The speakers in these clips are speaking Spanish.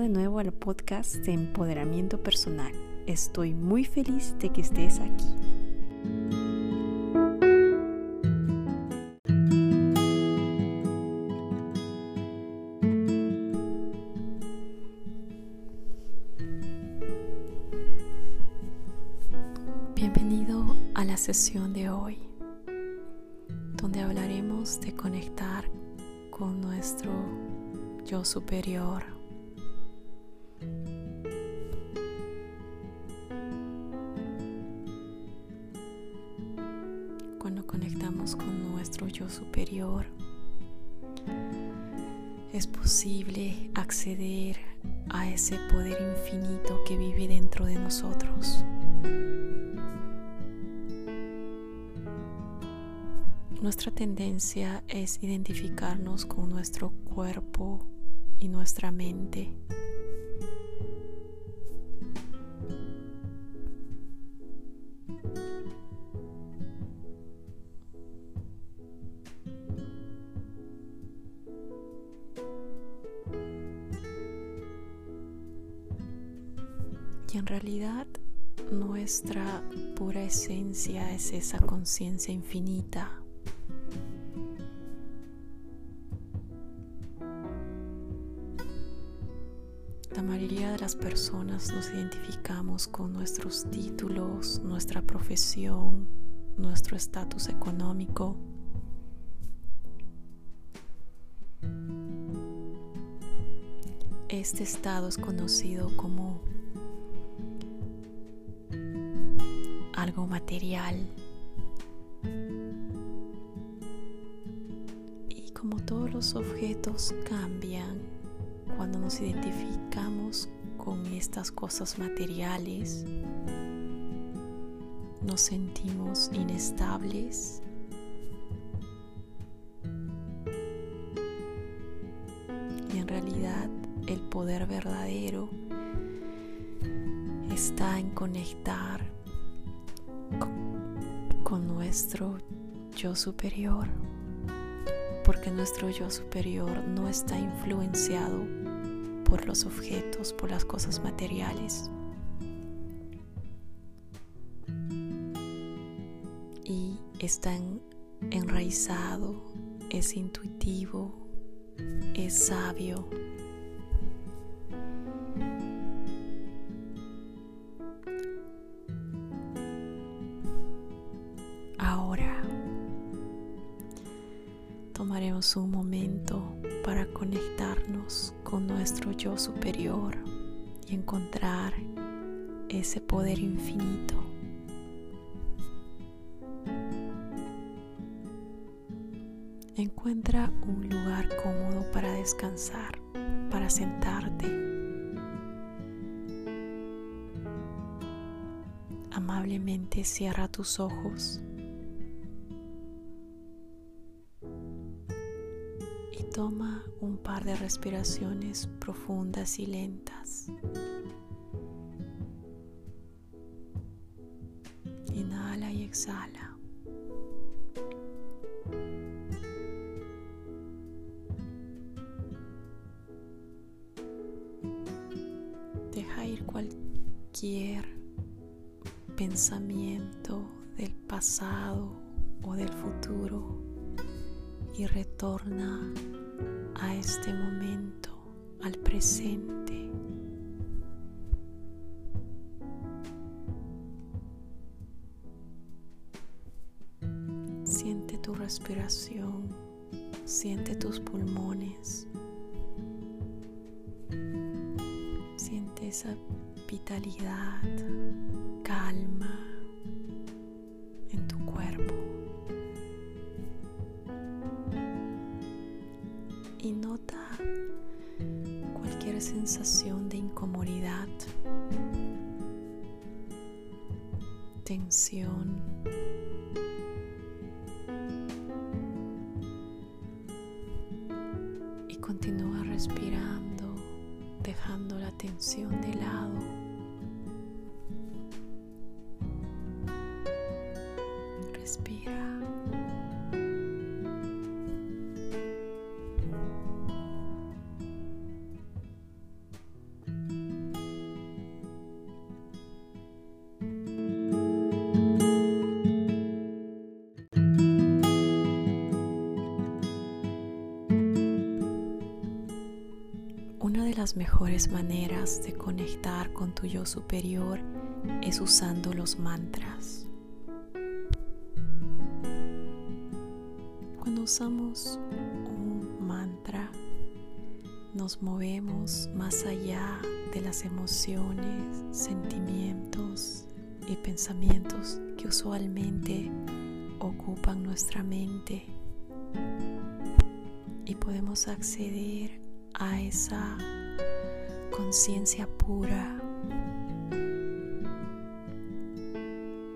De nuevo al podcast de empoderamiento personal Estoy muy feliz de que estés aquí. Bienvenido a la sesión de hoy, donde hablaremos de conectar con nuestro yo superior con nuestro yo superior, es posible acceder a ese poder infinito que vive dentro de nosotros. Nuestra tendencia es identificarnos con nuestro cuerpo y nuestra mente realidad nuestra pura esencia es esa conciencia infinita. La mayoría de las personas nos identificamos con nuestros títulos, nuestra profesión, nuestro estatus económico. Este estado es conocido como algo material. Y como todos los objetos cambian cuando nos identificamos con estas cosas materiales, nos sentimos inestables. Y en realidad el poder verdadero está en conectar con nuestro yo superior, porque nuestro yo superior no está influenciado por los objetos, por las cosas materiales. Y está enraizado, es intuitivo, es sabio un momento para conectarnos con nuestro yo superior y encontrar ese poder infinito. Encuentra un lugar cómodo para descansar, para sentarte. Amablemente cierra tus ojos toma un par de respiraciones profundas y lentas. Inhala y exhala. Deja ir cualquier pensamiento del pasado o del futuro y retorna a este momento, al presente. Siente tu respiración, siente tus pulmones, siente esa vitalidad, calma. Y nota cualquier sensación de incomodidad, tensión. Y continúa respirando, dejando la tensión de lado. Las mejores maneras de conectar con tu yo superior es usando los mantras. Cuando usamos un mantra, nos movemos más allá de las emociones, sentimientos y pensamientos que usualmente ocupan nuestra mente y podemos acceder a esa conciencia pura,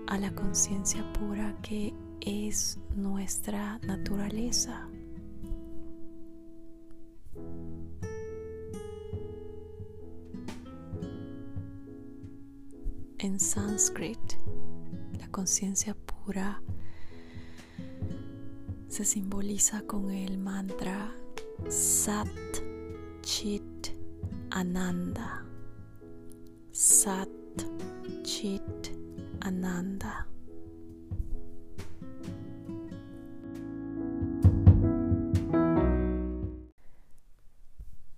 a la conciencia pura que es nuestra naturaleza. En sánscrito, la conciencia pura se simboliza con el mantra Sat Chit Ananda. Sat Chit Ananda.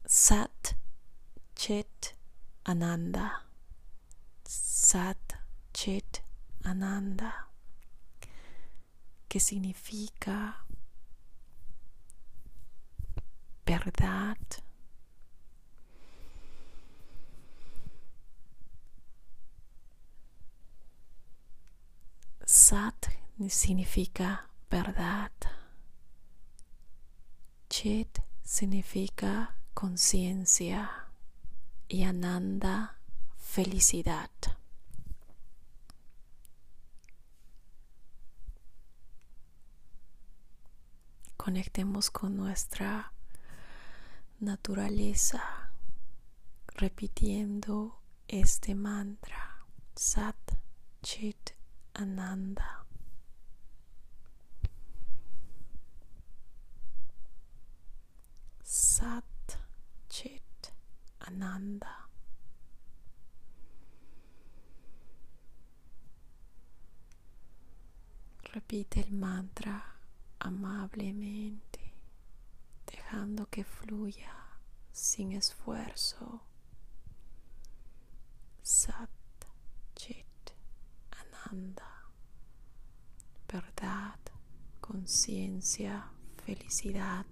Sat Chit Ananda. Sat Chit Ananda. Que significa verdad Sat significa verdad. Chit significa conciencia y Ananda felicidad. Conectemos con nuestra naturaleza repitiendo este mantra Sat Chit Ananda. Sat Chit Ananda. Repite el mantra amablemente, dejando que fluya sin esfuerzo. Sat Ananda verdad, conciencia, felicidad.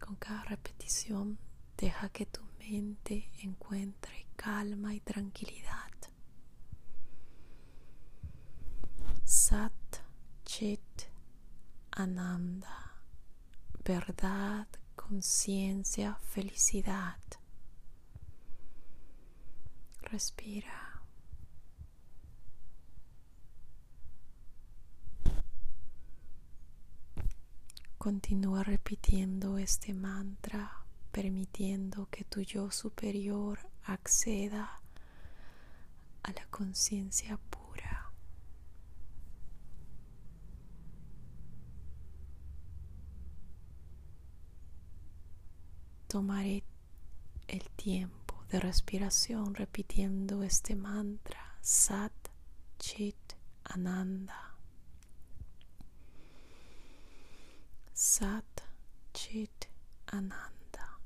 Con cada repetición deja que tu mente encuentre calma y tranquilidad. Sat Chit Ananda. Verdad, conciencia, felicidad. Respira. Continúa repitiendo este mantra, permitiendo que tu yo superior acceda a la conciencia pura. Tomaré el tiempo de respiración repitiendo este mantra Sat Chit Ananda. Sat Chit Ananda.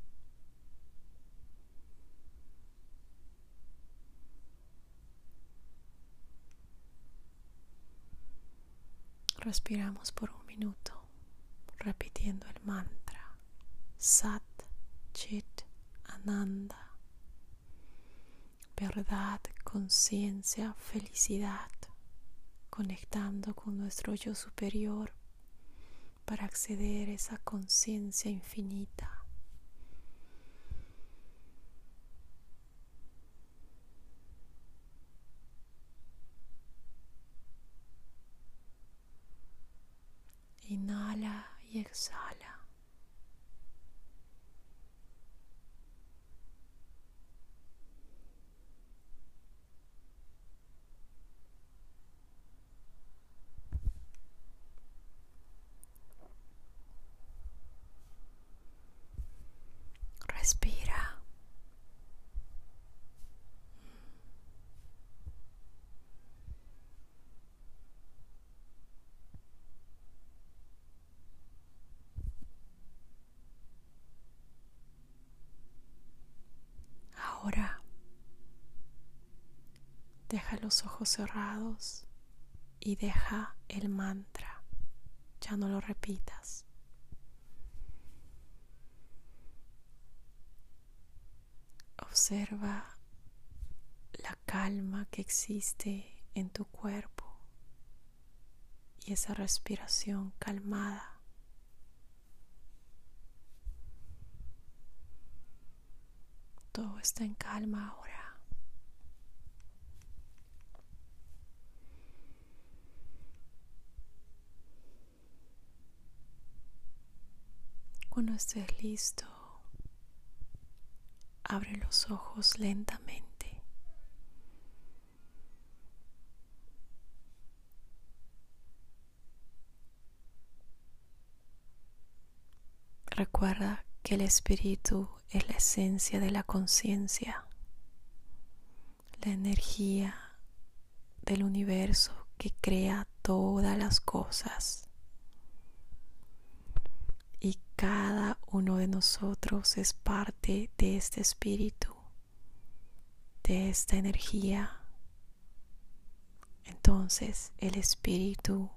Respiramos por un minuto, repitiendo el mantra Sat Chit Ananda. Verdad, conciencia, felicidad, conectando con nuestro yo superior para acceder a esa conciencia infinita. Inhala y exhala. Respira. Ahora deja los ojos cerrados y deja el mantra. Ya no lo repitas. Observa la calma que existe en tu cuerpo y esa respiración calmada. Todo está en calma ahora. Cuando estés listo, Abre los ojos lentamente. Recuerda que el espíritu es la esencia de la conciencia, la energía del universo que crea todas las cosas y cada uno de nosotros es parte de este espíritu, de esta energía. Entonces el espíritu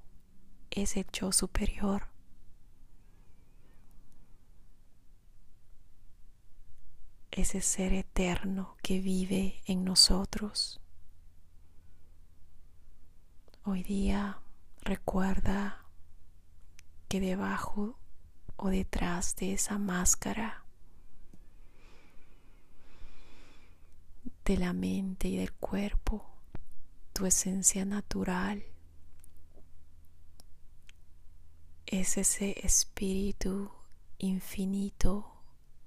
es el yo superior. Ese ser eterno que vive en nosotros. Hoy día recuerda que debajo o detrás de esa máscara de la mente y del cuerpo, tu esencia natural es ese espíritu infinito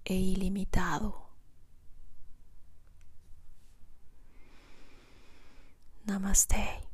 e ilimitado. Namaste.